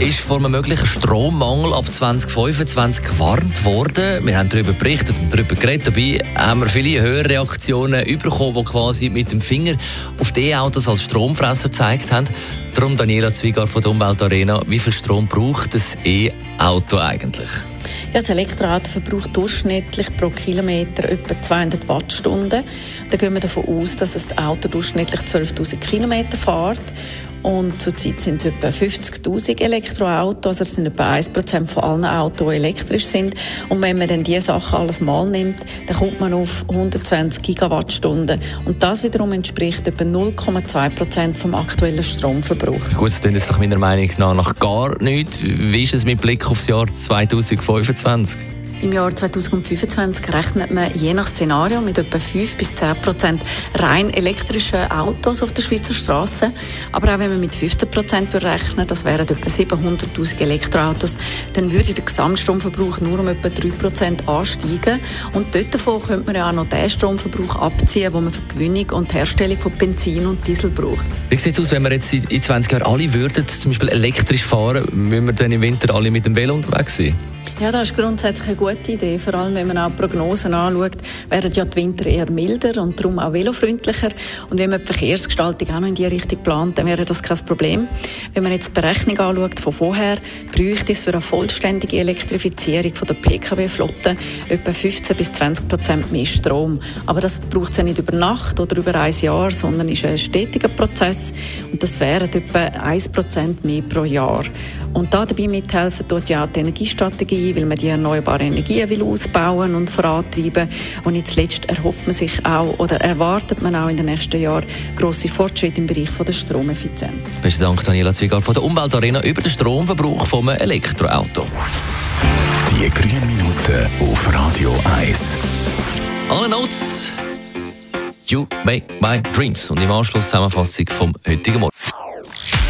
ist vor einem möglichen Strommangel ab 2025 gewarnt worden. Wir haben darüber berichtet und darüber geredet. Dabei haben wir viele Hörreaktionen bekommen, die quasi mit dem Finger auf die E-Autos als Stromfresser gezeigt haben. Darum Daniela Zwiegar von der Umweltarena. Wie viel Strom braucht das E-Auto eigentlich? Ja, das Elektroauto verbraucht durchschnittlich pro Kilometer etwa 200 Wattstunden. Da gehen wir davon aus, dass das Auto durchschnittlich 12.000 Kilometer fährt. Und zurzeit sind es etwa 50.000 Elektroautos, also das sind etwa 1% von allen Autos, die elektrisch sind. Und wenn man dann diese Sachen alles mal nimmt, dann kommt man auf 120 Gigawattstunden. Und das wiederum entspricht etwa 0,2% vom aktuellen Stromverbrauch. Gut, das klingt doch meiner Meinung nach nach gar nichts. Wie ist es mit Blick aufs Jahr 2025? Im Jahr 2025 rechnet man je nach Szenario mit etwa 5 bis 10 Prozent rein elektrischen Autos auf der Schweizer Straße. Aber auch wenn man mit 15 Prozent rechnet, das wären etwa 700.000 Elektroautos, dann würde der Gesamtstromverbrauch nur um etwa 3 Prozent ansteigen. Und dort davon könnte man ja auch noch den Stromverbrauch abziehen, den man für die Gewinnung und Herstellung von Benzin und Diesel braucht. Wie sieht es aus, wenn wir jetzt in 20 Jahren alle würden zum Beispiel elektrisch fahren, müssen wir dann im Winter alle mit dem Velo unterwegs sein? Ja, das ist grundsätzlich eine gute Idee. Vor allem, wenn man auch Prognosen anschaut, werden ja die Winter eher milder und darum auch velofreundlicher. Und wenn man die Verkehrsgestaltung auch noch in diese Richtung plant, dann wäre das kein Problem. Wenn man jetzt die Berechnung anschaut von vorher, bräuchte es für eine vollständige Elektrifizierung von der Pkw-Flotte etwa 15 bis 20 Prozent mehr Strom. Aber das braucht es ja nicht über Nacht oder über ein Jahr, sondern ist ein stetiger Prozess. Und das wären etwa 1 Prozent mehr pro Jahr. Und da dabei mithelfen tut ja auch die Energiestrategie, weil man die erneuerbaren Energien will ausbauen und vorantreiben. Und nicht zuletzt erhofft man sich auch oder erwartet man auch in den nächsten Jahren grosse Fortschritte im Bereich von der Stromeffizienz. Besten Dank, Daniela Zwiegar von der Umweltarena über den Stromverbrauch vom Elektroauto. Die grünen Minuten auf Radio 1. Alle Notes. You make my dreams. Und im Anschluss Zusammenfassung vom heutigen Morgen.